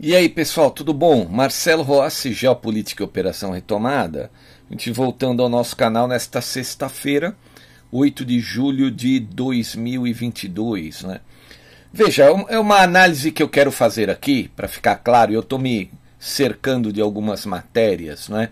E aí, pessoal, tudo bom? Marcelo Rossi, Geopolítica e Operação Retomada. A gente voltando ao nosso canal nesta sexta-feira, 8 de julho de 2022, né? Veja, é, é uma análise que eu quero fazer aqui, para ficar claro, eu estou me cercando de algumas matérias, né?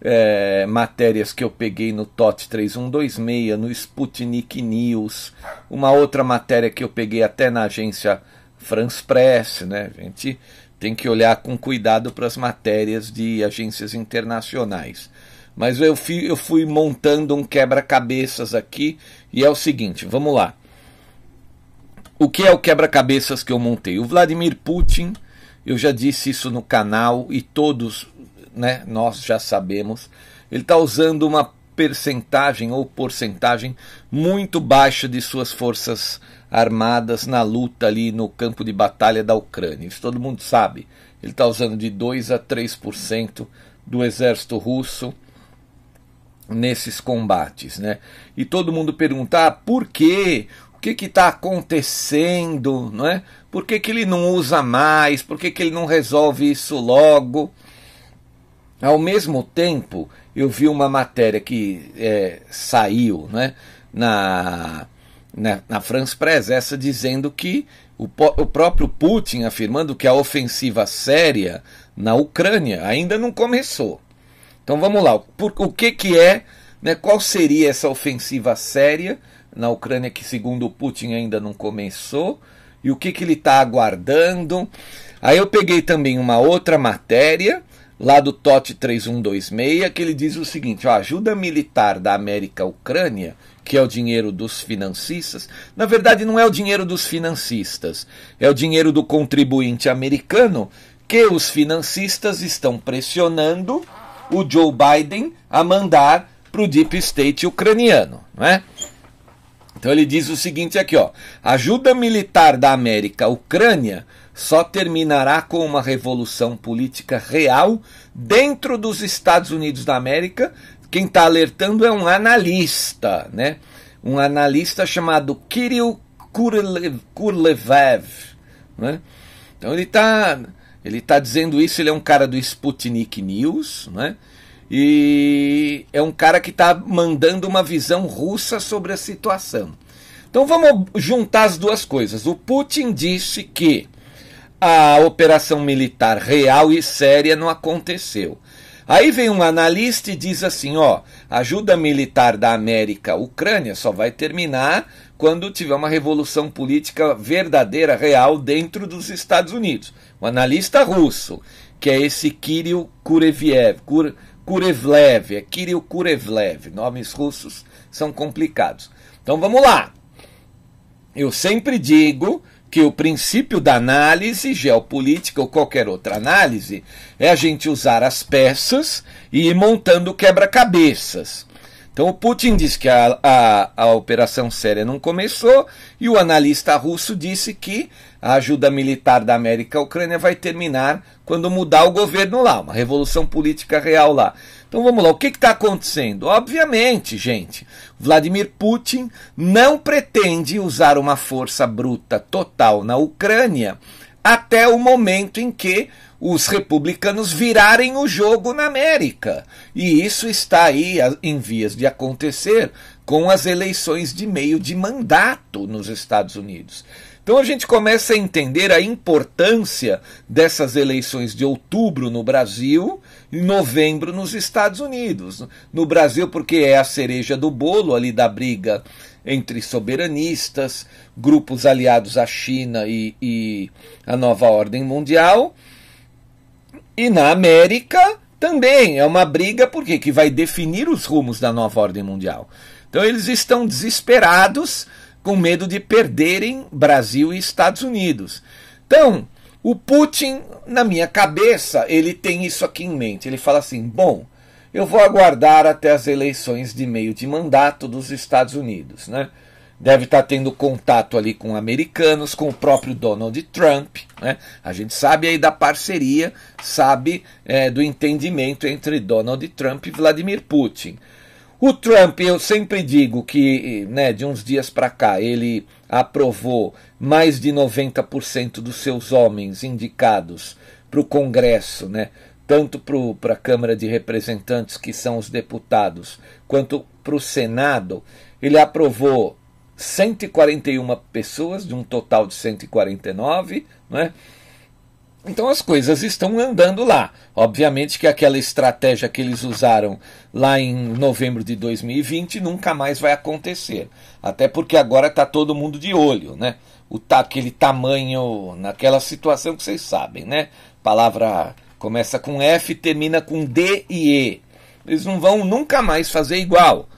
É, matérias que eu peguei no TOT 3126, no Sputnik News, uma outra matéria que eu peguei até na agência France Press, né? A gente tem que olhar com cuidado para as matérias de agências internacionais. Mas eu fui, eu fui montando um quebra-cabeças aqui e é o seguinte: vamos lá. O que é o quebra-cabeças que eu montei? O Vladimir Putin, eu já disse isso no canal e todos né, nós já sabemos, ele está usando uma percentagem ou porcentagem muito baixa de suas forças armadas na luta ali no campo de batalha da Ucrânia. Isso todo mundo sabe. Ele está usando de 2 a 3% do exército russo nesses combates, né? E todo mundo pergunta ah, por quê? O que está acontecendo, não é? Por que, que ele não usa mais? Por que, que ele não resolve isso logo? Ao mesmo tempo, eu vi uma matéria que é, saiu, né? Na na, na France Press, essa dizendo que o, o próprio Putin afirmando que a ofensiva séria na Ucrânia ainda não começou. Então vamos lá, por, o que, que é, né, qual seria essa ofensiva séria na Ucrânia que segundo o Putin ainda não começou e o que, que ele está aguardando. Aí eu peguei também uma outra matéria lá do TOT 3126 que ele diz o seguinte: a ajuda militar da América Ucrânia que é o dinheiro dos financistas, na verdade não é o dinheiro dos financistas, é o dinheiro do contribuinte americano que os financistas estão pressionando o Joe Biden a mandar para o deep state ucraniano, não é? Então ele diz o seguinte aqui, ó: ajuda militar da América Ucrânia só terminará com uma revolução política real dentro dos Estados Unidos da América quem está alertando é um analista, né? Um analista chamado Kirill Kurlev, né? Então ele está ele tá dizendo isso, ele é um cara do Sputnik News, né? E é um cara que está mandando uma visão russa sobre a situação. Então vamos juntar as duas coisas. O Putin disse que a operação militar real e séria não aconteceu. Aí vem um analista e diz assim: ó, ajuda militar da América Ucrânia só vai terminar quando tiver uma revolução política verdadeira, real, dentro dos Estados Unidos. Um analista russo, que é esse Kirill Kureviev, Kur, Kurevlev, é Kirill Kurevlev, nomes russos são complicados. Então vamos lá. Eu sempre digo que o princípio da análise geopolítica ou qualquer outra análise é a gente usar as peças e ir montando quebra-cabeças. Então o Putin disse que a, a, a operação séria não começou e o analista russo disse que a ajuda militar da América à Ucrânia vai terminar quando mudar o governo lá, uma revolução política real lá. Então vamos lá, o que está acontecendo? Obviamente, gente, Vladimir Putin não pretende usar uma força bruta total na Ucrânia até o momento em que os republicanos virarem o jogo na América. E isso está aí em vias de acontecer com as eleições de meio de mandato nos Estados Unidos. Então a gente começa a entender a importância dessas eleições de outubro no Brasil novembro nos Estados Unidos. No Brasil, porque é a cereja do bolo ali da briga entre soberanistas, grupos aliados à China e, e a nova ordem mundial e na América também é uma briga porque que vai definir os rumos da nova ordem mundial. Então eles estão desesperados, com medo de perderem Brasil e Estados Unidos. Então, o Putin, na minha cabeça, ele tem isso aqui em mente. Ele fala assim: bom, eu vou aguardar até as eleições de meio de mandato dos Estados Unidos, né? deve estar tá tendo contato ali com americanos, com o próprio Donald Trump. Né? A gente sabe aí da parceria, sabe é, do entendimento entre Donald Trump e Vladimir Putin. O Trump, eu sempre digo que né, de uns dias para cá ele aprovou mais de 90% dos seus homens indicados para o Congresso, né, tanto para a Câmara de Representantes, que são os deputados, quanto para o Senado. Ele aprovou 141 pessoas, de um total de 149, né? Então as coisas estão andando lá. Obviamente que aquela estratégia que eles usaram lá em novembro de 2020 nunca mais vai acontecer. Até porque agora está todo mundo de olho, né? O aquele tamanho, naquela situação que vocês sabem, né? Palavra começa com F, termina com D e E. Eles não vão nunca mais fazer igual.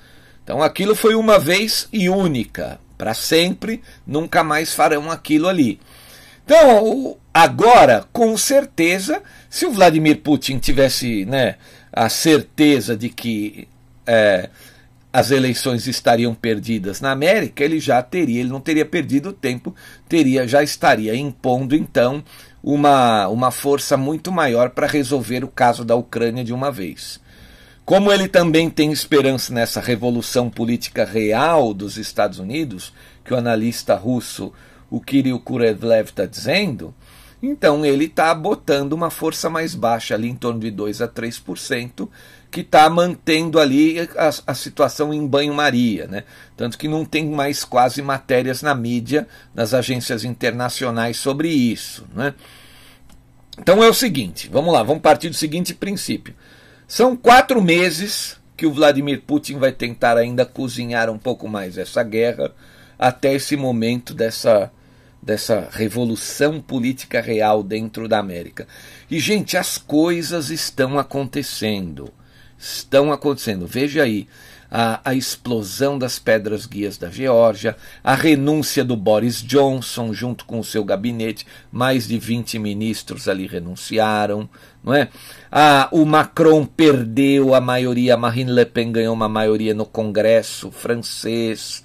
Então aquilo foi uma vez e única, para sempre, nunca mais farão aquilo ali. Então, agora, com certeza, se o Vladimir Putin tivesse né, a certeza de que é, as eleições estariam perdidas na América, ele já teria, ele não teria perdido tempo, teria, já estaria impondo então uma, uma força muito maior para resolver o caso da Ucrânia de uma vez. Como ele também tem esperança nessa revolução política real dos Estados Unidos, que o analista russo o Kirill Kurevlev está dizendo, então ele está botando uma força mais baixa, ali em torno de 2 a 3%, que está mantendo ali a, a, situação em banho-maria. Né? Tanto que não tem mais quase matérias na mídia, nas agências internacionais sobre isso. Né? Então é o seguinte, vamos lá, vamos partir do seguinte princípio. São quatro meses que o Vladimir Putin vai tentar ainda cozinhar um pouco mais essa guerra até esse momento dessa, dessa revolução política real dentro da América. E, gente, as coisas estão acontecendo. Estão acontecendo. Veja aí a, a explosão das pedras guias da Geórgia, a renúncia do Boris Johnson junto com o seu gabinete, mais de 20 ministros ali renunciaram, não é? Ah, o Macron perdeu a maioria, Marine Le Pen ganhou uma maioria no Congresso francês.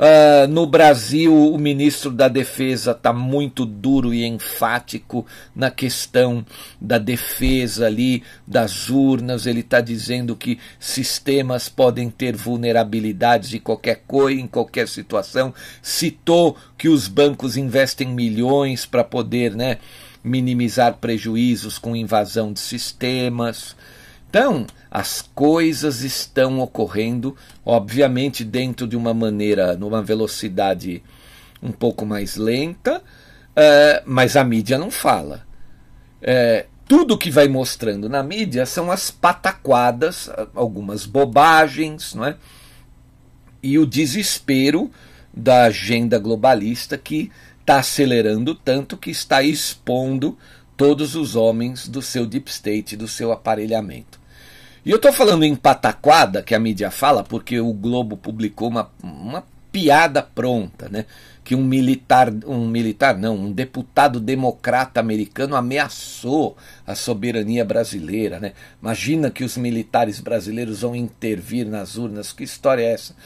Uh, no Brasil, o ministro da Defesa está muito duro e enfático na questão da defesa ali das urnas. Ele está dizendo que sistemas podem ter vulnerabilidades de qualquer coisa, em qualquer situação. Citou que os bancos investem milhões para poder né, minimizar prejuízos com invasão de sistemas. Então, as coisas estão ocorrendo, obviamente, dentro de uma maneira, numa velocidade um pouco mais lenta, uh, mas a mídia não fala. Uh, tudo que vai mostrando na mídia são as pataquadas, algumas bobagens, não é? e o desespero da agenda globalista que está acelerando tanto que está expondo todos os homens do seu deep state, do seu aparelhamento. E eu estou falando em pataquada, que a mídia fala, porque o Globo publicou uma, uma piada pronta, né? Que um militar, um militar não, um deputado democrata americano ameaçou a soberania brasileira, né? Imagina que os militares brasileiros vão intervir nas urnas. Que história é essa?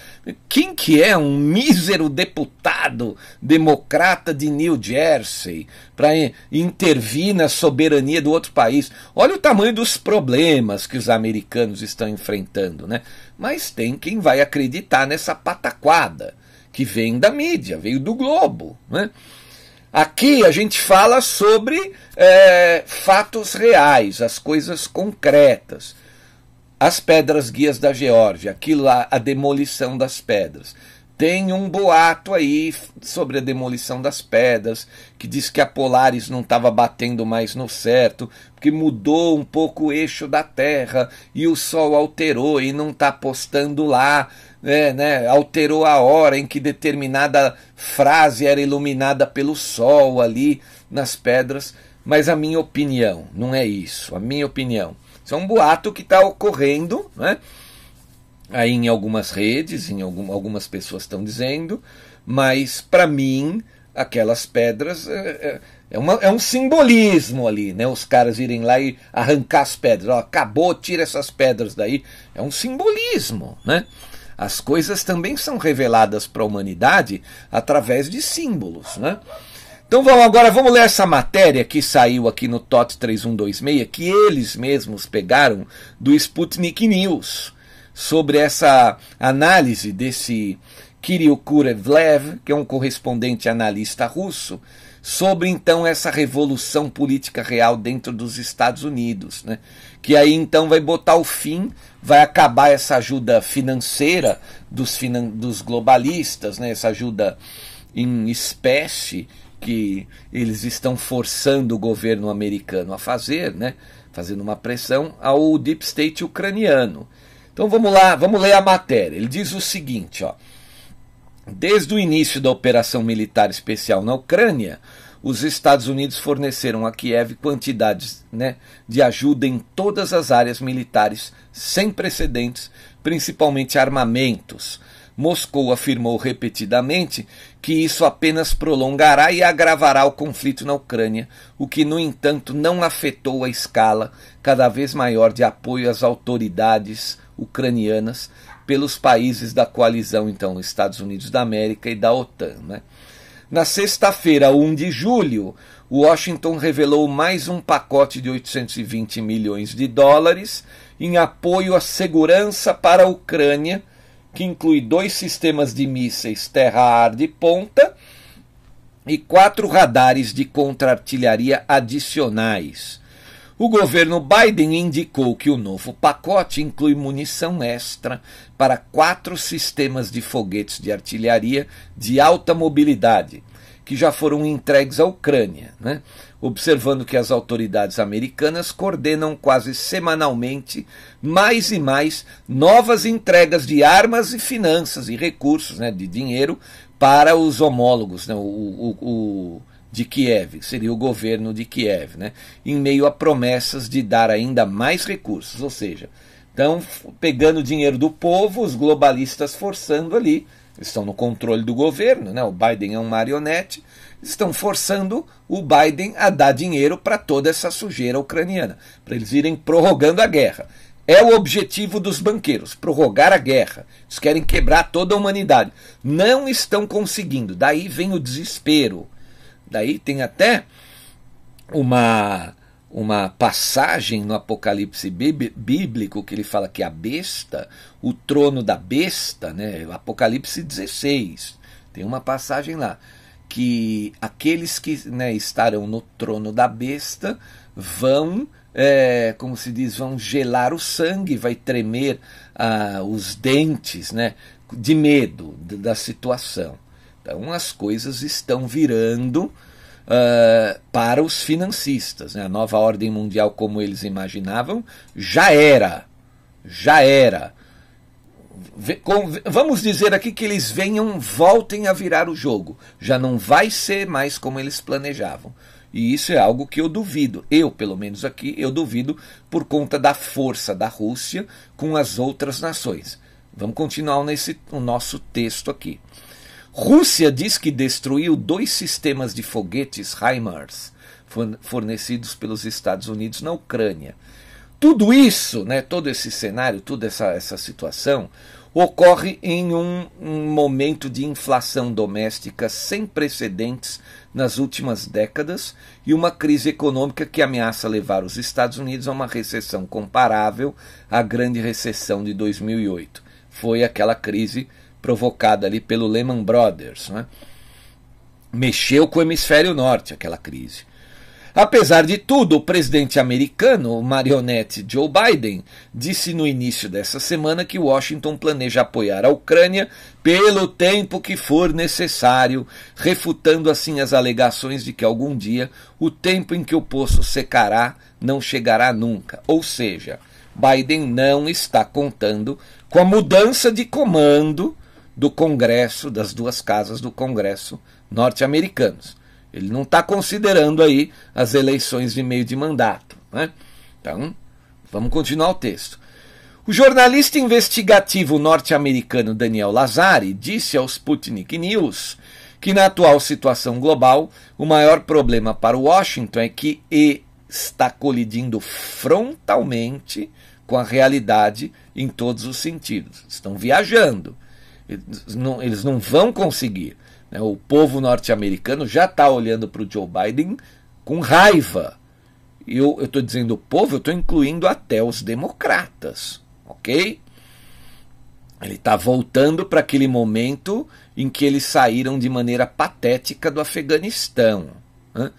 Quem que é um mísero deputado democrata de New Jersey para intervir na soberania do outro país? Olha o tamanho dos problemas que os americanos estão enfrentando, né? Mas tem quem vai acreditar nessa pataquada que vem da mídia, veio do Globo. Né? Aqui a gente fala sobre é, fatos reais, as coisas concretas. As pedras guias da Geórgia, aquilo lá, a demolição das pedras. Tem um boato aí sobre a demolição das pedras, que diz que a Polaris não estava batendo mais no certo, porque mudou um pouco o eixo da Terra e o Sol alterou e não está postando lá é, né, alterou a hora em que determinada frase era iluminada pelo sol ali nas pedras, mas a minha opinião não é isso. A minha opinião, isso é um boato que está ocorrendo, né? Aí em algumas redes, em algum, algumas pessoas estão dizendo, mas para mim aquelas pedras é, é, é, uma, é, um simbolismo ali, né? Os caras irem lá e arrancar as pedras. Ó, acabou, tira essas pedras daí. É um simbolismo, né? As coisas também são reveladas para a humanidade através de símbolos. Né? Então vamos agora, vamos ler essa matéria que saiu aqui no TOT 3126, que eles mesmos pegaram do Sputnik News, sobre essa análise desse Kirill Kurevlev, que é um correspondente analista russo, sobre então essa revolução política real dentro dos Estados Unidos, né? que aí então vai botar o fim, vai acabar essa ajuda financeira dos, finan dos globalistas, né? essa ajuda em espécie que eles estão forçando o governo americano a fazer, né? fazendo uma pressão ao deep state ucraniano. Então vamos lá, vamos ler a matéria. Ele diz o seguinte, ó. Desde o início da operação militar especial na Ucrânia, os Estados Unidos forneceram a Kiev quantidades né, de ajuda em todas as áreas militares sem precedentes, principalmente armamentos. Moscou afirmou repetidamente que isso apenas prolongará e agravará o conflito na Ucrânia, o que, no entanto, não afetou a escala cada vez maior de apoio às autoridades ucranianas pelos países da coalizão, então, Estados Unidos da América e da OTAN. Né? Na sexta-feira, 1 de julho, Washington revelou mais um pacote de 820 milhões de dólares em apoio à segurança para a Ucrânia, que inclui dois sistemas de mísseis terra-ar de ponta e quatro radares de contra-artilharia adicionais. O governo Biden indicou que o novo pacote inclui munição extra para quatro sistemas de foguetes de artilharia de alta mobilidade, que já foram entregues à Ucrânia, né? observando que as autoridades americanas coordenam quase semanalmente mais e mais novas entregas de armas e finanças e recursos, né, de dinheiro, para os homólogos, né, o, o, o de Kiev, seria o governo de Kiev, né, em meio a promessas de dar ainda mais recursos, ou seja, estão pegando dinheiro do povo, os globalistas forçando ali, estão no controle do governo, né, o Biden é um marionete, estão forçando o Biden a dar dinheiro para toda essa sujeira ucraniana, para eles irem prorrogando a guerra. É o objetivo dos banqueiros, prorrogar a guerra. Eles querem quebrar toda a humanidade. Não estão conseguindo. Daí vem o desespero. Daí tem até uma uma passagem no Apocalipse bíblico que ele fala que a besta, o trono da besta, né, Apocalipse 16, tem uma passagem lá que aqueles que né, estarão no trono da besta vão, é, como se diz, vão gelar o sangue, vai tremer ah, os dentes, né, de medo da situação. Então as coisas estão virando uh, para os financistas. Né? A nova ordem mundial, como eles imaginavam, já era. Já era. Vamos dizer aqui que eles venham, voltem a virar o jogo. Já não vai ser mais como eles planejavam. E isso é algo que eu duvido. Eu, pelo menos aqui, eu duvido por conta da força da Rússia com as outras nações. Vamos continuar nesse o nosso texto aqui. Rússia diz que destruiu dois sistemas de foguetes HIMARS fornecidos pelos Estados Unidos na Ucrânia. Tudo isso, né, todo esse cenário, toda essa, essa situação, ocorre em um, um, momento de inflação doméstica sem precedentes nas últimas décadas e uma crise econômica que ameaça levar os Estados Unidos a uma recessão comparável à grande recessão de 2008. Foi aquela crise provocada ali pelo Lehman Brothers. Né? Mexeu com o hemisfério norte aquela crise. Apesar de tudo, o presidente americano, o marionete Joe Biden, disse no início dessa semana que Washington planeja apoiar a Ucrânia pelo tempo que for necessário, refutando assim as alegações de que algum dia o tempo em que o poço secará não chegará nunca. Ou seja, Biden não está contando com a mudança de comando do Congresso, das duas casas do Congresso norte-americanos. Ele não está considerando aí as eleições de meio de mandato. Né? Então, vamos continuar o texto. O jornalista investigativo norte-americano Daniel Lazari disse ao Sputnik News que, na atual situação global, o maior problema para Washington é que está colidindo frontalmente com a realidade em todos os sentidos. Estão viajando. Eles não, eles não vão conseguir. Né? O povo norte-americano já está olhando para o Joe Biden com raiva. E eu estou dizendo o povo, eu estou incluindo até os democratas, ok? Ele está voltando para aquele momento em que eles saíram de maneira patética do Afeganistão. Né?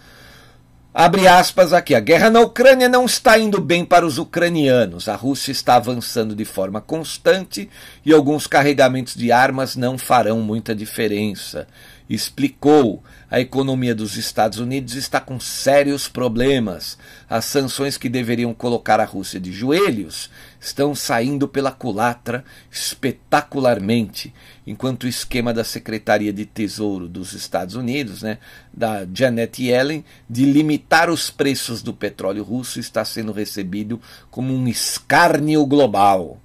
Abre aspas aqui. A guerra na Ucrânia não está indo bem para os ucranianos. A Rússia está avançando de forma constante e alguns carregamentos de armas não farão muita diferença. Explicou. A economia dos Estados Unidos está com sérios problemas. As sanções que deveriam colocar a Rússia de joelhos estão saindo pela culatra espetacularmente, enquanto o esquema da Secretaria de Tesouro dos Estados Unidos, né, da Janet Yellen, de limitar os preços do petróleo russo está sendo recebido como um escárnio global.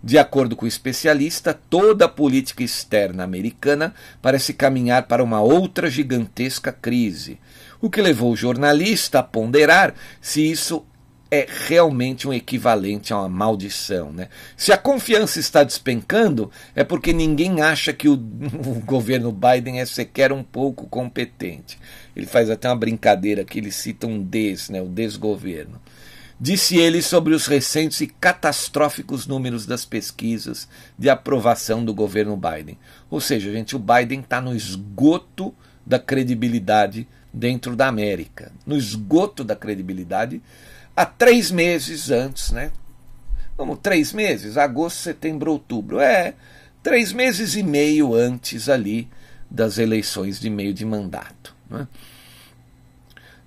De acordo com o especialista, toda a política externa americana parece caminhar para uma outra gigantesca crise, o que levou o jornalista a ponderar se isso é realmente um equivalente a uma maldição. Né? Se a confiança está despencando, é porque ninguém acha que o, o, governo Biden é sequer um pouco competente. Ele faz até uma brincadeira que ele cita um des, né, o desgoverno. Disse ele sobre os recentes e catastróficos números das pesquisas de aprovação do governo Biden. Ou seja, gente, o Biden está no esgoto da credibilidade dentro da América. No esgoto da credibilidade há três meses antes, né? Vamos, três meses, agosto, setembro, outubro. É, três meses e meio antes ali das eleições de meio de mandato. Né?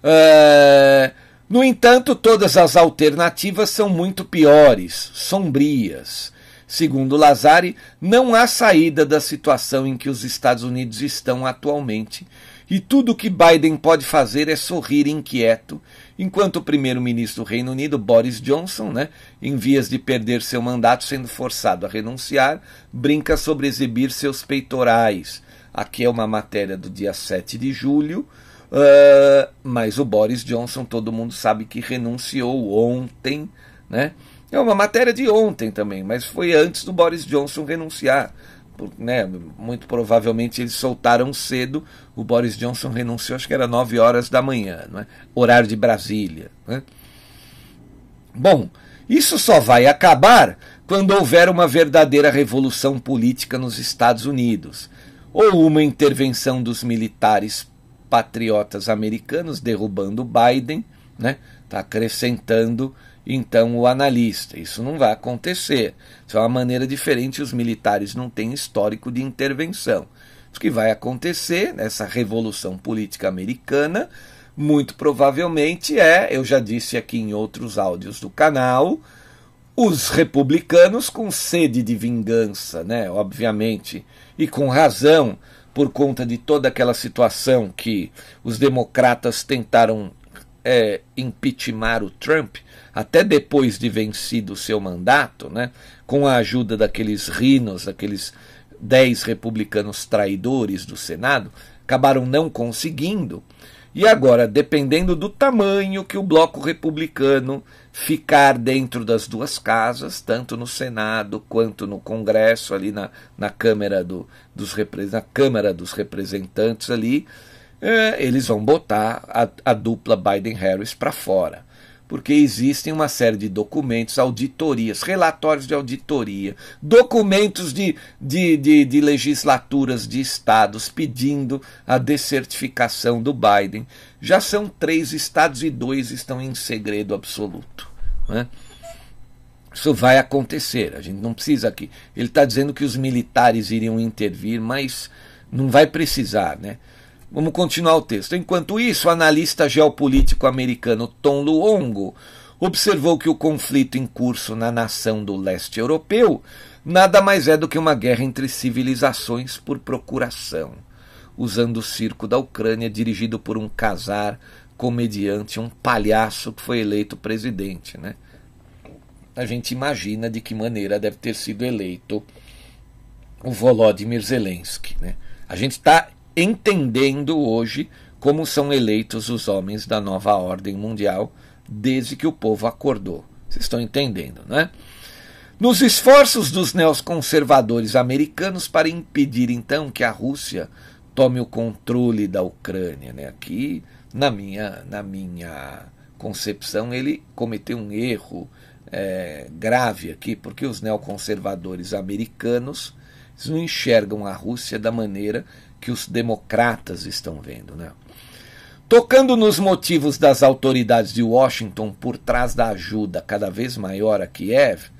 É, no entanto, todas as alternativas são muito piores, sombrias. Segundo Lazari, não há saída da situação em que os Estados Unidos estão atualmente, e tudo o que Biden pode fazer é sorrir inquieto enquanto o primeiro-ministro do Reino Unido, Boris Johnson, né, em vias de perder seu mandato, sendo forçado a renunciar, brinca sobre exibir seus peitorais. Aqui é uma matéria do dia 7 de julho, uh, mas o Boris Johnson, todo mundo sabe que renunciou ontem, né? É uma matéria de ontem também, mas foi antes do Boris Johnson renunciar né, muito provavelmente eles soltaram cedo. O Boris Johnson renunciou, acho que era 9 horas da manhã, é? horário de Brasília. Né? Bom, isso só vai acabar quando houver uma verdadeira revolução política nos Estados Unidos, ou uma intervenção dos militares patriotas americanos derrubando Biden, né? Está acrescentando então o analista. Isso não vai acontecer. Isso é uma maneira diferente. Os militares não têm histórico de intervenção. O que vai acontecer nessa revolução política americana, muito provavelmente é, eu já disse aqui em outros áudios do canal, os republicanos com sede de vingança, né? Obviamente, e com razão, por conta de toda aquela situação que os democratas tentaram é, o Trump, até depois de vencido o seu mandato, né, com a ajuda daqueles rinos, daqueles dez republicanos traidores do Senado, acabaram não conseguindo. E agora, dependendo do tamanho que o bloco republicano ficar dentro das duas casas, tanto no Senado quanto no Congresso, ali na, na, Câmara, do, dos, na Câmara dos Representantes, ali, é, eles vão botar a, a dupla Biden-Harris para fora porque existem uma série de documentos, auditorias, relatórios de auditoria, documentos de, de, de, de legislaturas de estados pedindo a descertificação do Biden. Já são três estados e dois estão em segredo absoluto. Né? Isso vai acontecer, a gente não precisa aqui. Ele está dizendo que os militares iriam intervir, mas não vai precisar, né? Vamos continuar o texto. Enquanto isso, o analista geopolítico americano Tom Luongo observou que o conflito em curso na nação do leste europeu nada mais é do que uma guerra entre civilizações por procuração, usando o circo da Ucrânia dirigido por um casar comediante, um palhaço que foi eleito presidente, né? A gente imagina de que maneira deve ter sido eleito o Volodymyr Zelensky, né? A gente está entendendo hoje como são eleitos os homens da nova ordem mundial desde que o povo acordou. Vocês estão entendendo, não é? Nos esforços dos neoconservadores americanos para impedir então que a Rússia tome o controle da Ucrânia, né? Aqui, na minha, na minha concepção, ele cometeu um erro é, grave aqui, porque os neoconservadores americanos não enxergam a Rússia da maneira que os democratas estão vendo. Né? Tocando nos motivos das autoridades de Washington por trás da ajuda cada vez maior a Kiev,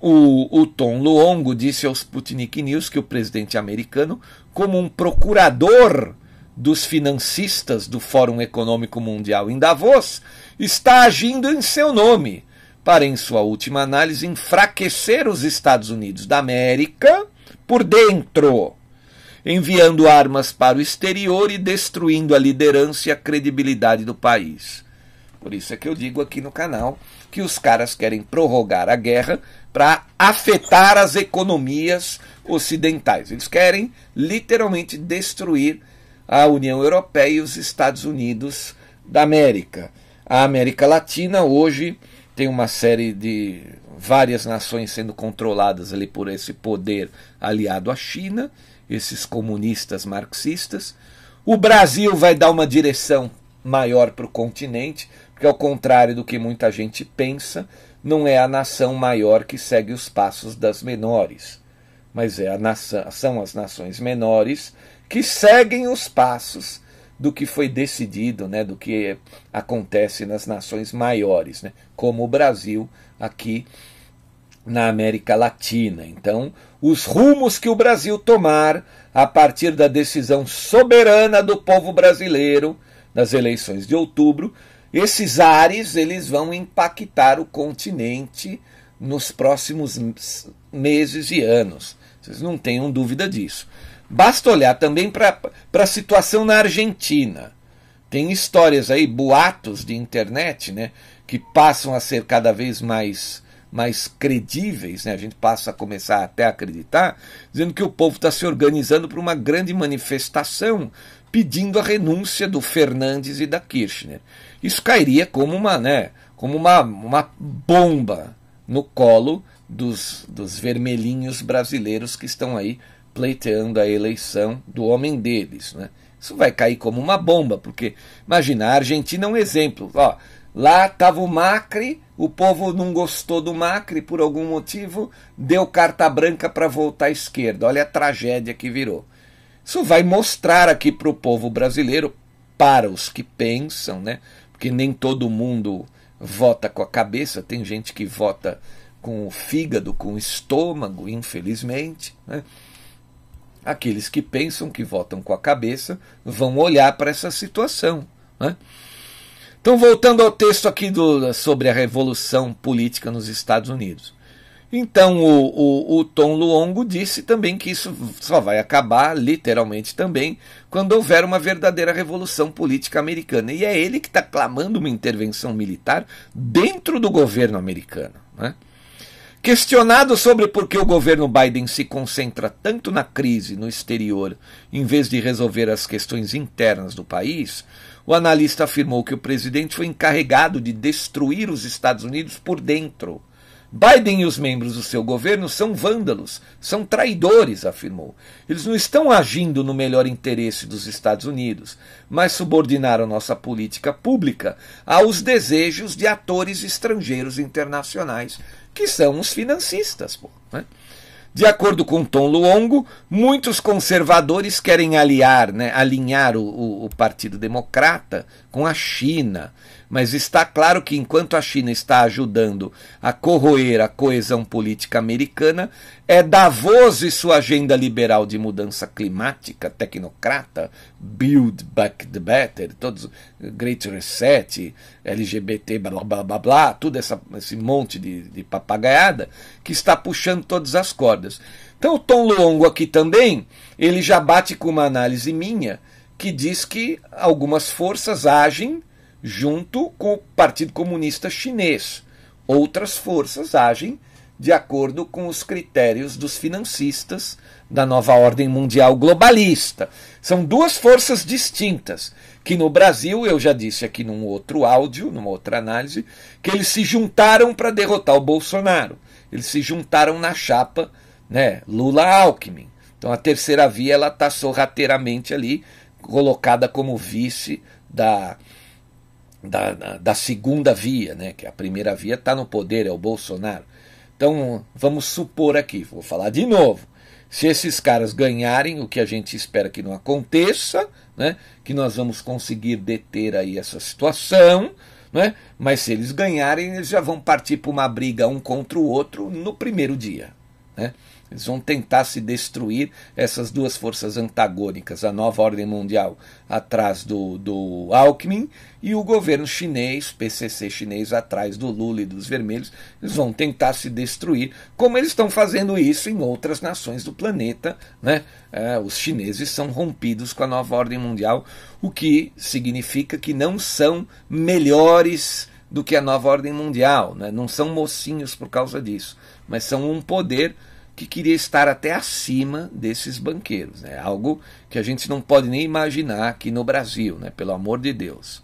o, o Tom Luongo disse aos Sputnik News que o presidente americano, como um procurador dos financistas do Fórum Econômico Mundial em Davos, está agindo em seu nome para, em sua última análise, enfraquecer os Estados Unidos da América por dentro enviando armas para o exterior e destruindo a liderança e a credibilidade do país. Por isso é que eu digo aqui no canal que os caras querem prorrogar a guerra para afetar as economias ocidentais. Eles querem literalmente destruir a União Europeia e os Estados Unidos da América. A América Latina hoje tem uma série de várias nações sendo controladas ali por esse poder aliado à China esses comunistas marxistas. O Brasil vai dar uma direção maior para o continente, porque, ao contrário do que muita gente pensa, não é a nação maior que segue os passos das menores, mas é a nação, são as nações menores que seguem os passos do que foi decidido, né, do que acontece nas nações maiores, né, como o Brasil aqui na América Latina. Então, os rumos que o Brasil tomar a partir da decisão soberana do povo brasileiro nas eleições de outubro, esses ares eles vão impactar o continente nos próximos meses e anos. Vocês não tenham dúvida disso. Basta olhar também para a situação na Argentina. Tem histórias aí, boatos de internet, né, que passam a ser cada vez mais mais credíveis, né? a gente passa a começar até a acreditar, dizendo que o povo está se organizando para uma grande manifestação pedindo a renúncia do Fernandes e da Kirchner. Isso cairia como uma, né, como uma, uma bomba no colo dos, dos vermelhinhos brasileiros que estão aí pleiteando a eleição do homem deles. Né? Isso vai cair como uma bomba, porque imagina, a Argentina é um exemplo. Ó, Lá estava o Macri, o povo não gostou do Macri por algum motivo, deu carta branca para voltar à esquerda. Olha a tragédia que virou. Isso vai mostrar aqui para o povo brasileiro, para os que pensam, né? Porque nem todo mundo vota com a cabeça, tem gente que vota com o fígado, com o estômago, infelizmente. Né? Aqueles que pensam que votam com a cabeça vão olhar para essa situação. Né? Então, voltando ao texto aqui do, sobre a revolução política nos Estados Unidos. Então o, o, o, Tom Luongo disse também que isso só vai acabar, literalmente também, quando houver uma verdadeira revolução política americana. E é ele que está clamando uma intervenção militar dentro do governo americano. Né? Questionado sobre por que o governo Biden se concentra tanto na crise no exterior, em vez de resolver as questões internas do país, o analista afirmou que o presidente foi encarregado de destruir os Estados Unidos por dentro. Biden e os membros do seu governo são vândalos, são traidores, afirmou. Eles não estão agindo no melhor interesse dos Estados Unidos, mas subordinaram nossa política pública aos desejos de atores estrangeiros internacionais que são os financistas. Pô, né? De acordo com Tom Luongo, muitos conservadores querem aliar, né, alinhar o, o, o Partido Democrata com a China mas está claro que enquanto a China está ajudando a corroer a coesão política americana, é Davos e sua agenda liberal de mudança climática, tecnocrata, Build Back the Better, todos Great Reset, LGBT, blá blá blá blá, tudo essa, esse monte de, de papagaiada que está puxando todas as cordas. Então o Tom Luongo aqui também, ele já bate com uma análise minha que diz que algumas forças agem junto com o Partido Comunista Chinês. Outras forças agem de acordo com os critérios dos financistas da nova ordem mundial globalista. São duas forças distintas, que no Brasil, eu já disse aqui num outro áudio, numa outra análise, que eles se juntaram para derrotar o Bolsonaro. Eles se juntaram na chapa né, Lula-Alckmin. Então a terceira via ela está sorrateiramente ali colocada como vice da da, da, segunda via, né? que a primeira via está no poder, é o Bolsonaro. Então, vamos supor aqui, vou falar de novo. Se esses caras ganharem, o que a gente espera que não aconteça, né? que nós vamos conseguir deter aí essa situação, né? mas se eles ganharem, eles já vão partir para uma briga um contra o outro no primeiro dia. Né? Eles vão tentar se destruir essas duas forças antagônicas, a nova ordem mundial atrás do, do Alckmin e o governo chinês, PCC chinês, atrás do Lula e dos vermelhos. Eles vão tentar se destruir, como eles estão fazendo isso em outras nações do planeta. Né? É, os chineses são rompidos com a nova ordem mundial, o que significa que não são melhores do que a nova ordem mundial, né? não são mocinhos por causa disso, mas são um poder que queria estar até acima desses banqueiros. Né? Algo que a gente não pode nem imaginar aqui no Brasil, né? pelo amor de Deus.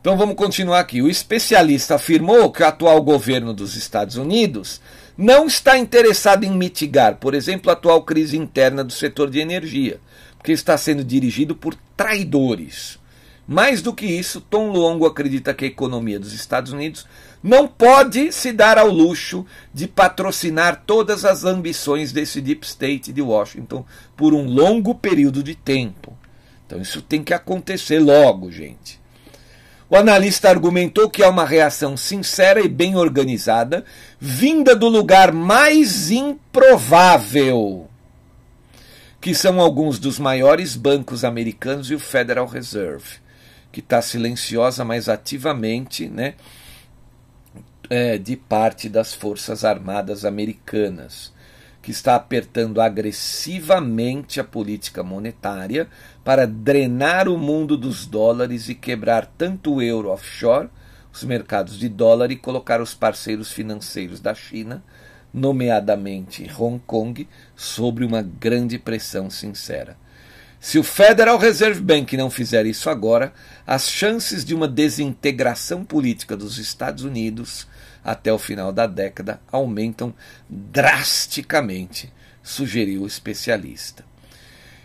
Então vamos continuar aqui. O especialista afirmou que o atual governo dos Estados Unidos não está interessado em mitigar, por exemplo, a atual crise interna do setor de energia, porque está sendo dirigido por traidores. Mais do que isso, Tom Longo acredita que a economia dos Estados Unidos não pode se dar ao luxo de patrocinar todas as ambições desse deep state de Washington por um longo período de tempo. Então isso tem que acontecer logo, gente. O analista argumentou que há uma reação sincera e bem organizada, vinda do lugar mais improvável, que são alguns dos maiores bancos americanos e o Federal Reserve, que está silenciosa, mas ativamente, né, é, de parte das Forças Armadas Americanas, que está apertando agressivamente a política monetária para drenar o mundo dos dólares e quebrar tanto o euro offshore, os mercados de dólar, e colocar os parceiros financeiros da China, nomeadamente Hong Kong, sobre uma grande pressão sincera. Se o Federal Reserve Bank não fizer isso agora, as chances de uma desintegração política dos Estados Unidos até o final da década aumentam drasticamente, sugeriu o especialista.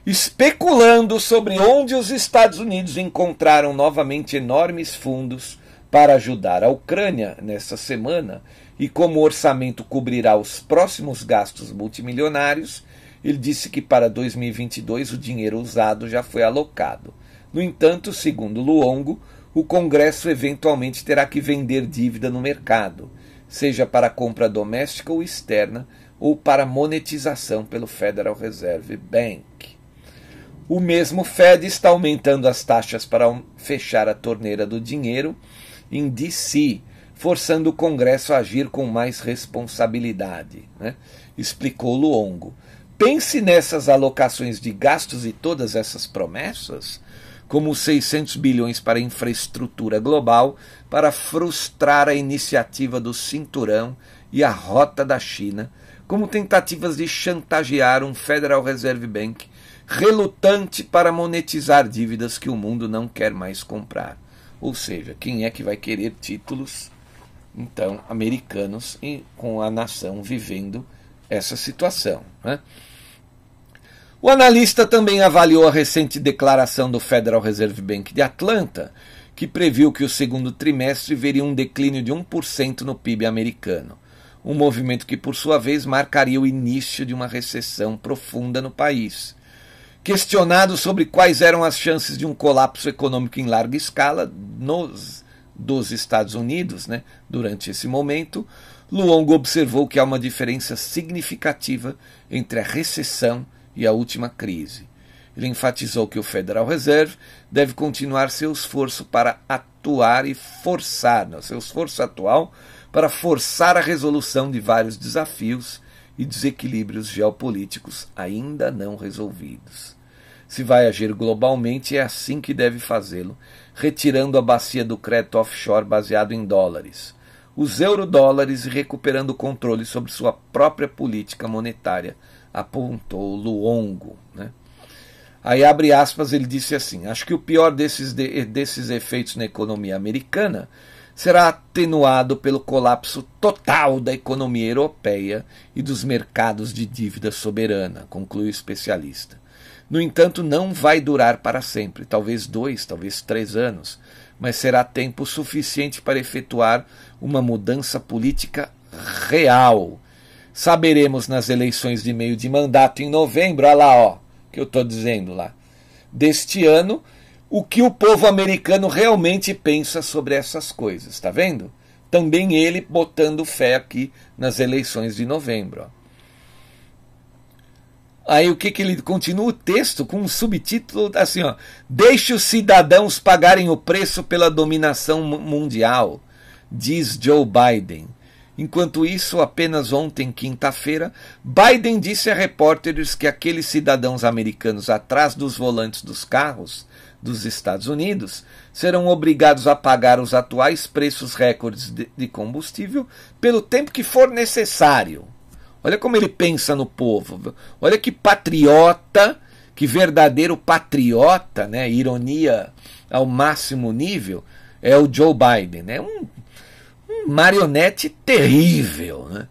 Especulando sobre onde os Estados Unidos encontraram novamente enormes fundos para ajudar a Ucrânia nessa semana e como o orçamento cobrirá os próximos gastos multimilionários, ele disse que para 2022 o dinheiro usado já foi alocado. No entanto, segundo Luongo, o Congresso eventualmente terá que vender dívida no mercado, seja para compra doméstica ou externa, ou para monetização pelo Federal Reserve Bank. O mesmo Fed está aumentando as taxas para fechar a torneira do dinheiro em DC, forçando o Congresso a agir com mais responsabilidade, né? explicou Luongo. Pense nessas alocações de gastos e todas essas promessas, como os 600 bilhões para infraestrutura global, para frustrar a iniciativa do Cinturão e a Rota da China, como tentativas de chantagear um Federal Reserve Bank relutante para monetizar dívidas que o mundo não quer mais comprar. Ou seja, quem é que vai querer títulos, então, americanos, com a nação vivendo essa situação? Né? O analista também avaliou a recente declaração do Federal Reserve Bank de Atlanta, que previu que o segundo trimestre veria um declínio de 1% no PIB americano, um movimento que, por sua vez, marcaria o início de uma recessão profunda no país. Questionado sobre quais eram as chances de um colapso econômico em larga escala nos, dos Estados Unidos né, durante esse momento, Luongo observou que há uma diferença significativa entre a recessão e a última crise. Ele enfatizou que o Federal Reserve deve continuar seu esforço para atuar e forçar, não, seu esforço atual para forçar a resolução de vários desafios e desequilíbrios geopolíticos ainda não resolvidos. Se vai agir globalmente, é assim que deve fazê-lo, retirando a bacia do crédito offshore baseado em dólares, os eurodólares e recuperando o controle sobre sua própria política monetária, apontou Luongo. Né? Aí abre aspas, ele disse assim: Acho que o pior desses, de, desses efeitos na economia americana será atenuado pelo colapso total da economia europeia e dos mercados de dívida soberana, conclui o especialista. No entanto, não vai durar para sempre, talvez dois, talvez três anos, mas será tempo suficiente para efetuar uma mudança política real. Saberemos nas eleições de meio de mandato em novembro, olha lá, ó, que eu estou dizendo lá, deste ano, o que o povo americano realmente pensa sobre essas coisas, está vendo? Também ele botando fé aqui nas eleições de novembro. Ó. Aí o que, que ele continua o texto com um subtítulo assim, ó: Deixe os cidadãos pagarem o preço pela dominação mundial, diz Joe Biden. Enquanto isso, apenas ontem, quinta-feira, Biden disse a repórteres que aqueles cidadãos americanos atrás dos volantes dos carros dos Estados Unidos serão obrigados a pagar os atuais preços recordes de combustível pelo tempo que for necessário. Olha como ele pensa no povo. Olha que patriota, que verdadeiro patriota, né? Ironia ao máximo nível, é o Joe Biden, né? Um, marionete terrível, né?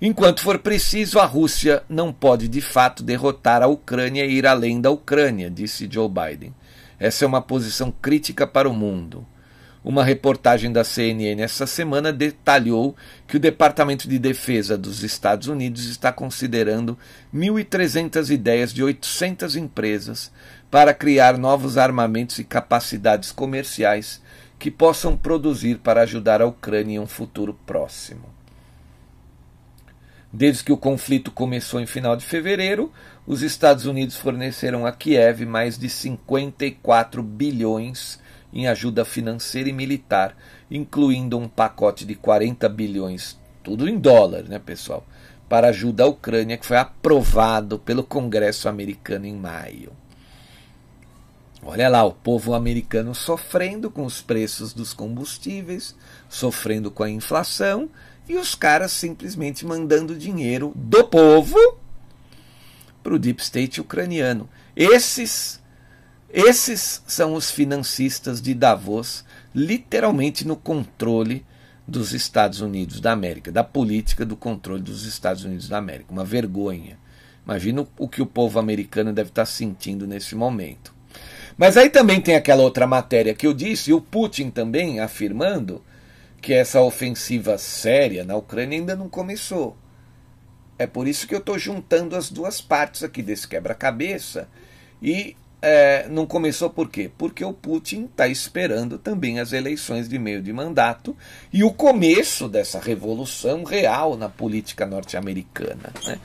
Enquanto for preciso, a Rússia não pode de fato derrotar a Ucrânia e ir além da Ucrânia, disse Joe Biden. Essa é uma posição crítica para o mundo. Uma reportagem da CNN essa semana detalhou que o Departamento de Defesa dos Estados Unidos está considerando 1.300 ideias de 800 empresas para criar novos armamentos e capacidades comerciais que possam produzir para ajudar a Ucrânia em um futuro próximo. Desde que o conflito começou em final de fevereiro, os Estados Unidos forneceram a Kiev mais de 54 bilhões em ajuda financeira e militar, incluindo um pacote de 40 bilhões, tudo em dólar, né, pessoal, para ajuda à Ucrânia, que foi aprovado pelo Congresso americano em maio. Olha lá, o povo americano sofrendo com os preços dos combustíveis, sofrendo com a inflação, e os caras simplesmente mandando dinheiro do povo para o deep state ucraniano. Esses esses são os financistas de Davos, literalmente no controle dos Estados Unidos da América, da política do controle dos Estados Unidos da América. Uma vergonha. Imagina o que o povo americano deve estar sentindo nesse momento. Mas aí também tem aquela outra matéria que eu disse, e o Putin também afirmando que essa ofensiva séria na Ucrânia ainda não começou. É por isso que eu estou juntando as duas partes aqui desse quebra-cabeça e é, não começou por quê? Porque o Putin está esperando também as eleições de meio de mandato e o começo dessa revolução real na política norte-americana. Né?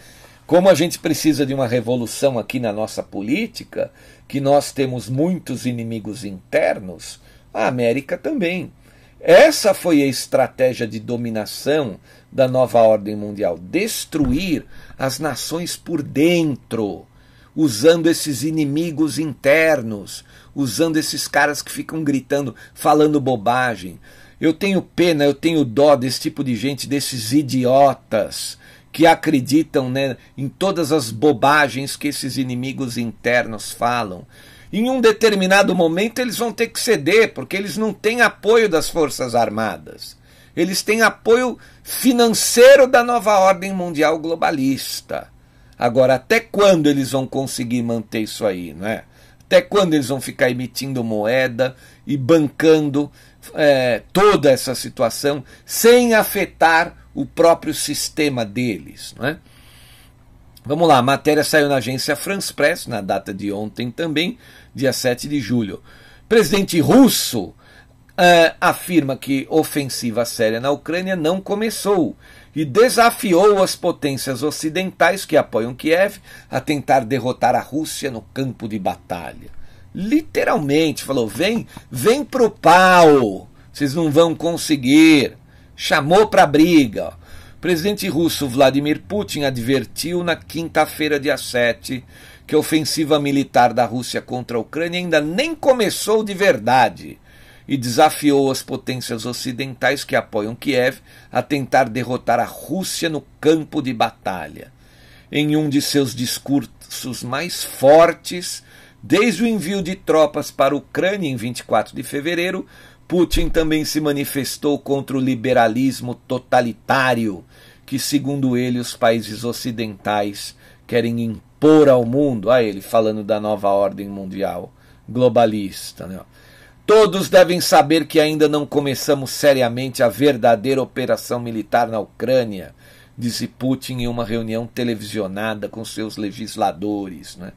Como a gente precisa de uma revolução aqui na nossa política, que nós temos muitos inimigos internos, a América também. Essa foi a estratégia de dominação da nova ordem mundial: destruir as nações por dentro, usando esses inimigos internos, usando esses caras que ficam gritando, falando bobagem. Eu tenho pena, eu tenho dó desse tipo de gente, desses idiotas que acreditam né, em todas as bobagens que esses inimigos internos falam. Em um determinado momento eles vão ter que ceder, porque eles não têm apoio das Forças Armadas. Eles têm apoio financeiro da nova ordem mundial globalista. Agora, até quando eles vão conseguir manter isso aí, não é? Até quando eles vão ficar emitindo moeda e bancando é, toda essa situação sem afetar o próprio sistema deles. Não é? Vamos lá, a matéria saiu na agência France Press, na data de ontem também, dia 7 de julho. Presidente russo é, afirma que ofensiva séria na Ucrânia não começou e desafiou as potências ocidentais que apoiam Kiev a tentar derrotar a Rússia no campo de batalha. Literalmente falou: vem, vem pro pau, vocês não vão conseguir chamou para briga. O presidente russo Vladimir Putin advertiu na quinta-feira, dia 7, que a ofensiva militar da Rússia contra a Ucrânia ainda nem começou de verdade e desafiou as potências ocidentais que apoiam Kiev a tentar derrotar a Rússia no campo de batalha. Em um de seus discursos mais fortes, desde o envio de tropas para a Ucrânia em 24 de fevereiro, Putin também se manifestou contra o liberalismo totalitário que, segundo ele, os países ocidentais querem impor ao mundo. A ele falando da nova ordem mundial globalista. Né? Todos devem saber que ainda não começamos seriamente a verdadeira operação militar na Ucrânia, disse Putin em uma reunião televisionada com seus legisladores. Né?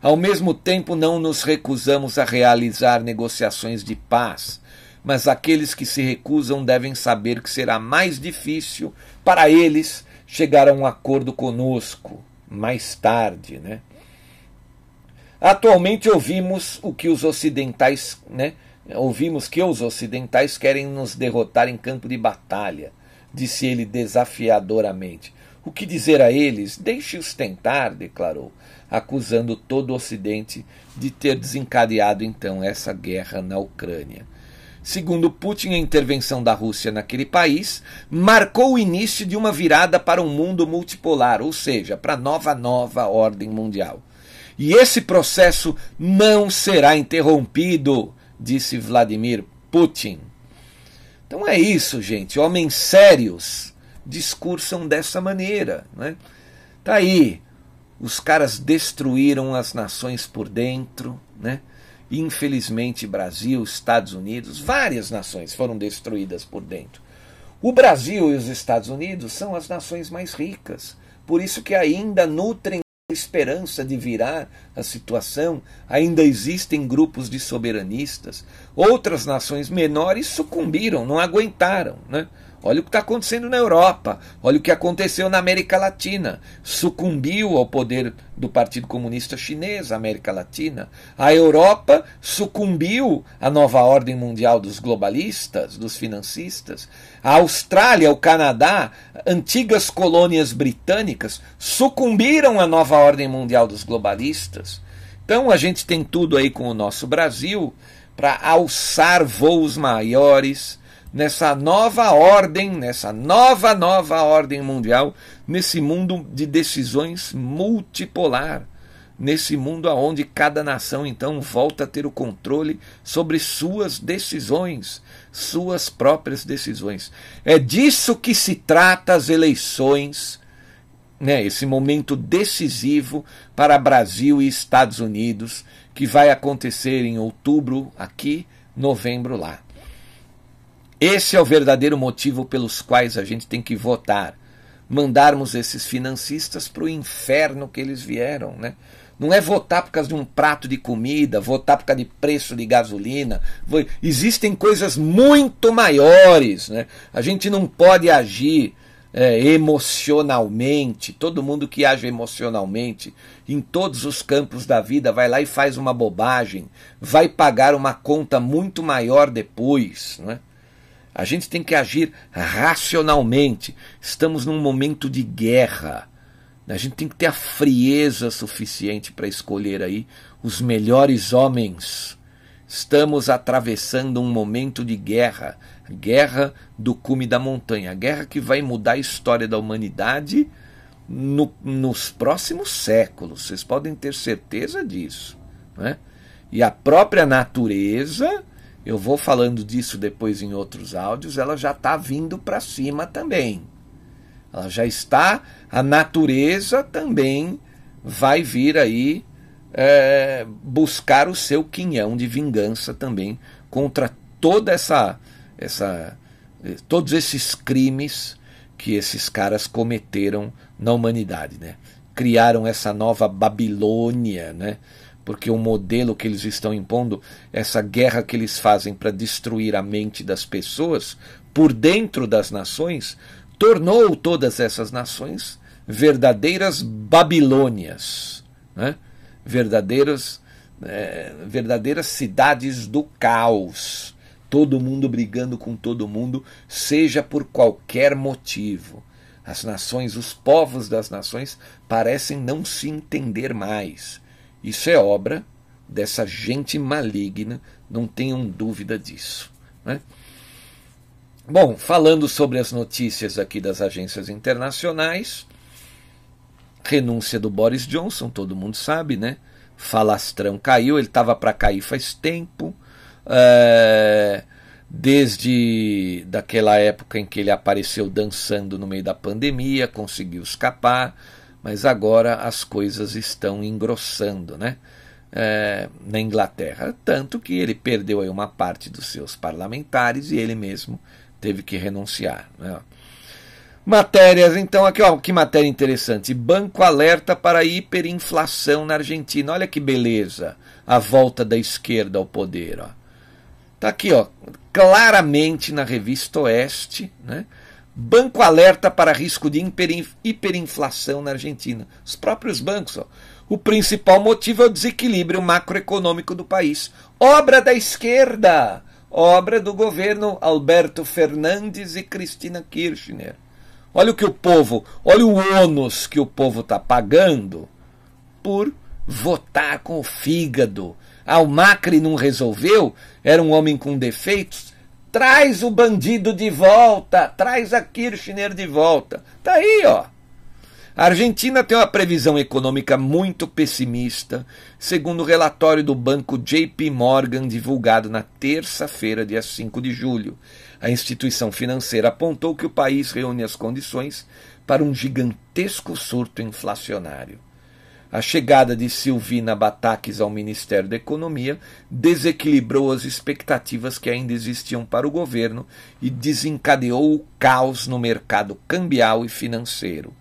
Ao mesmo tempo, não nos recusamos a realizar negociações de paz mas aqueles que se recusam devem saber que será mais difícil para eles chegar a um acordo conosco mais tarde, né? Atualmente ouvimos o que os ocidentais, né? Ouvimos que os ocidentais querem nos derrotar em campo de batalha, disse ele desafiadoramente. O que dizer a eles? Deixe-os tentar, declarou, acusando todo o Ocidente de ter desencadeado então essa guerra na Ucrânia. Segundo Putin, a intervenção da Rússia naquele país marcou o início de uma virada para um mundo multipolar, ou seja, para a nova nova ordem mundial. E esse processo não será interrompido, disse Vladimir Putin. Então é isso, gente. Homens sérios discursam dessa maneira. Né? Tá aí. Os caras destruíram as nações por dentro, né? Infelizmente, Brasil, Estados Unidos, várias nações foram destruídas por dentro. O Brasil e os Estados Unidos são as nações mais ricas, por isso que ainda nutrem a esperança de virar a situação, ainda existem grupos de soberanistas. Outras nações menores sucumbiram, não aguentaram, né? Olha o que está acontecendo na Europa, olha o que aconteceu na América Latina. Sucumbiu ao poder do Partido Comunista Chinês, a América Latina. A Europa sucumbiu à nova ordem mundial dos globalistas, dos financistas. A Austrália, o Canadá, antigas colônias britânicas, sucumbiram à nova ordem mundial dos globalistas. Então a gente tem tudo aí com o nosso Brasil para alçar voos maiores nessa nova ordem, nessa nova, nova ordem mundial, nesse mundo de decisões multipolar, nesse mundo onde cada nação então volta a ter o controle sobre suas decisões, suas próprias decisões. É disso que se trata as eleições, né, esse momento decisivo para Brasil e Estados Unidos, que vai acontecer em outubro aqui, novembro lá. Esse é o verdadeiro motivo pelos quais a gente tem que votar. Mandarmos esses financistas para o inferno que eles vieram, né? Não é votar por causa de um prato de comida, votar por causa de preço de gasolina. Existem coisas muito maiores. Né? A gente não pode agir é, emocionalmente. Todo mundo que age emocionalmente em todos os campos da vida vai lá e faz uma bobagem, vai pagar uma conta muito maior depois. Né? A gente tem que agir racionalmente. Estamos num momento de guerra. A gente tem que ter a frieza suficiente para escolher aí os melhores homens. Estamos atravessando um momento de guerra, guerra do cume da montanha, a guerra que vai mudar a história da humanidade no, nos próximos séculos. Vocês podem ter certeza disso. Né? E a própria natureza, eu vou falando disso depois em outros áudios, ela já está vindo para cima também. Ela já está, a natureza também vai vir aí é, buscar o seu quinhão de vingança também contra toda essa, essa, todos esses crimes que esses caras cometeram na humanidade, né? Criaram essa nova Babilônia, né? Porque o modelo que eles estão impondo, essa guerra que eles fazem para destruir a mente das pessoas por dentro das nações, tornou todas essas nações verdadeiras Babilônias, né? verdadeiras, é, verdadeiras cidades do caos. Todo mundo brigando com todo mundo, seja por qualquer motivo. As nações, os povos das nações, parecem não se entender mais. Isso é obra dessa gente maligna, não tenham dúvida disso. Né? Bom, falando sobre as notícias aqui das agências internacionais, renúncia do Boris Johnson, todo mundo sabe, né? Falastrão caiu, ele estava para cair faz tempo. É, desde daquela época em que ele apareceu dançando no meio da pandemia, conseguiu escapar, mas agora as coisas estão engrossando, né? É, na Inglaterra, tanto que ele perdeu aí uma parte dos seus parlamentares e ele mesmo teve que renunciar. Né? Matérias, então, aqui, ó, que matéria interessante. Banco alerta para hiperinflação na Argentina. Olha que beleza. A volta da esquerda ao poder. Ó. Tá aqui, ó, claramente na revista Oeste, né? Banco alerta para risco de hiperinflação na Argentina. Os próprios bancos, ó. O principal motivo é o desequilíbrio macroeconômico do país. Obra da esquerda, obra do governo Alberto Fernandes e Cristina Kirchner. Olha o que o povo, olha o ônus que o povo está pagando por votar com o fígado. Ah, o Macri não resolveu, era um homem com defeitos. Traz o bandido de volta, traz a Kirchner de volta. Tá aí, ó. A Argentina tem uma previsão econômica muito pessimista, segundo o relatório do banco JP Morgan divulgado na terça-feira, dia 5 de julho. A instituição financeira apontou que o país reúne as condições para um gigantesco surto inflacionário. A chegada de Silvina Bataques ao Ministério da Economia desequilibrou as expectativas que ainda existiam para o governo e desencadeou o caos no mercado cambial e financeiro.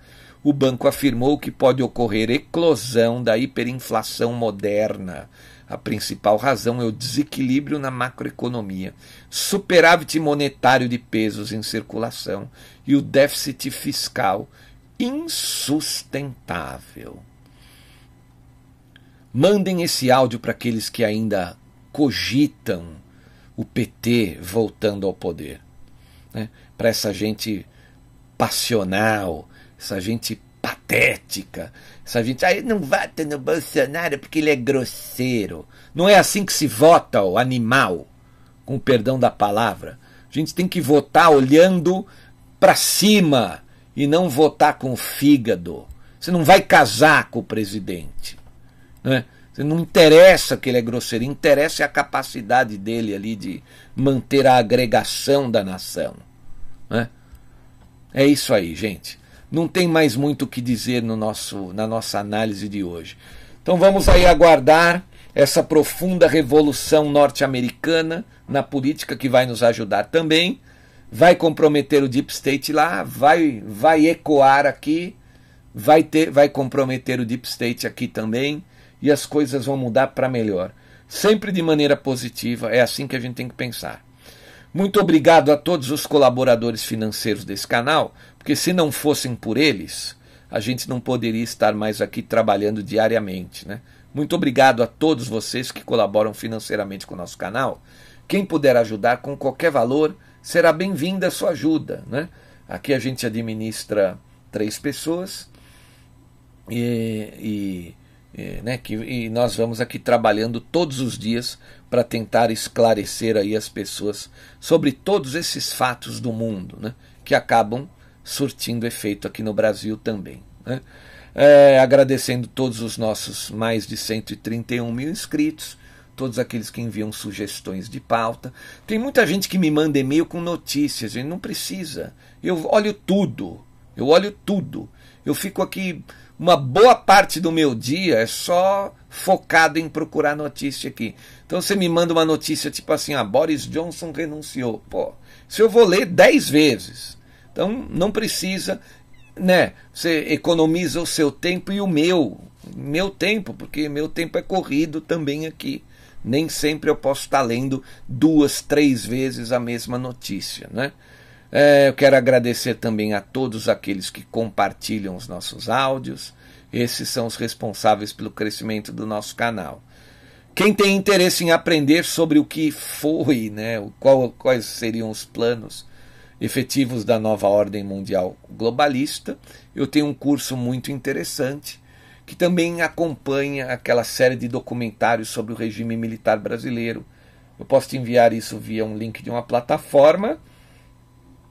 O banco afirmou que pode ocorrer eclosão da hiperinflação moderna, a principal razão é o desequilíbrio na macroeconomia, superávit monetário de pesos em circulação e o déficit fiscal insustentável. Mandem esse áudio para aqueles que ainda cogitam o PT voltando ao poder. Né? Para essa gente passional, essa gente patética, essa gente aí não vota no Bolsonaro porque ele é grosseiro. Não é assim que se vota, o animal, com o perdão da palavra. A gente tem que votar olhando para cima e não votar com o fígado. Você não vai casar com o presidente. Né? Não interessa que ele é grosseiro, interessa a capacidade dele ali de manter a agregação da nação. Né? É isso aí, gente não tem mais muito o que dizer no nosso, na nossa análise de hoje. Então vamos aí aguardar essa profunda revolução norte-americana na política que vai nos ajudar também. Vai comprometer o Deep State lá, vai, vai ecoar aqui, vai, ter, vai comprometer o Deep State aqui também, e as coisas vão mudar para melhor. Sempre de maneira positiva, é assim que a gente tem que pensar. Muito obrigado a todos os colaboradores financeiros desse canal, porque se não fossem por eles, a gente não poderia estar mais aqui trabalhando diariamente. Né? Muito obrigado a todos vocês que colaboram financeiramente com o nosso canal. Quem puder ajudar com qualquer valor, será bem-vinda a sua ajuda. Né? Aqui a gente administra três pessoas e, e, e, né, que, e nós vamos aqui trabalhando todos os dias para tentar esclarecer aí as pessoas sobre todos esses fatos do mundo né, que acabam surtindo efeito aqui no Brasil também. Né? É, agradecendo todos os nossos mais de 131 mil inscritos, todos aqueles que enviam sugestões de pauta. Tem muita gente que me manda e-mail com notícias, gente, não precisa. Eu olho tudo, eu olho tudo. Eu fico aqui, uma boa parte do meu dia é só focado em procurar notícia aqui. Então você me manda uma notícia tipo assim, ah, Boris Johnson renunciou. Pô, se eu vou ler dez vezes. Então não precisa né? Você economiza o seu tempo e o meu, meu tempo, porque meu tempo é corrido também aqui. Nem sempre eu posso estar lendo duas, três vezes a mesma notícia, né? É, eu quero agradecer também a todos aqueles que compartilham os nossos áudios. Esses são os responsáveis pelo crescimento do nosso canal. Quem tem interesse em aprender sobre o que foi, né, qual, quais seriam os planos efetivos da nova ordem mundial globalista. Eu tenho um curso muito interessante que também acompanha aquela série de documentários sobre o regime militar brasileiro. Eu posso te enviar isso via um link de uma plataforma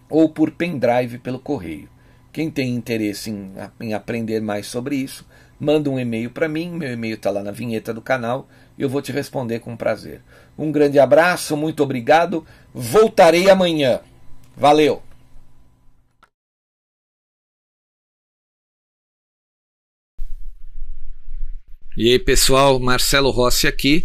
ou por pendrive pelo correio. Quem tem interesse em, em aprender mais sobre isso, manda um e-mail para mim. Meu e-mail está lá na vinheta do canal e eu vou te responder com prazer. Um grande abraço, muito obrigado. Voltarei amanhã. Valeu! E aí, pessoal, Marcelo Rossi aqui.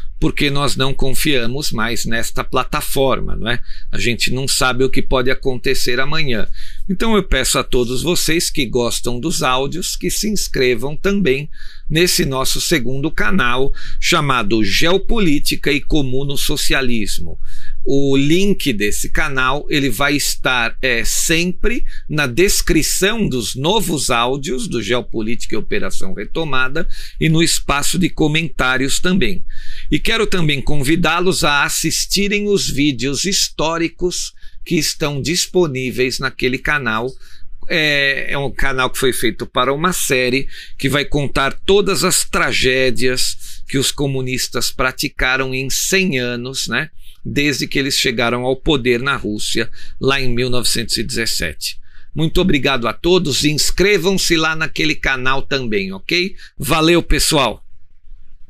porque nós não confiamos mais nesta plataforma, não é? A gente não sabe o que pode acontecer amanhã. Então eu peço a todos vocês que gostam dos áudios que se inscrevam também nesse nosso segundo canal chamado Geopolítica e Comuno Socialismo. O link desse canal ele vai estar é, sempre na descrição dos novos áudios do Geopolítica e Operação Retomada e no espaço de comentários também. E quero também convidá-los a assistirem os vídeos históricos que estão disponíveis naquele canal é, é, um canal que foi feito para uma série que vai contar todas as tragédias que os comunistas praticaram em 100 anos, né? Desde que eles chegaram ao poder na Rússia, lá em 1917. Muito obrigado a todos. Inscrevam-se lá naquele canal também, ok? Valeu, pessoal!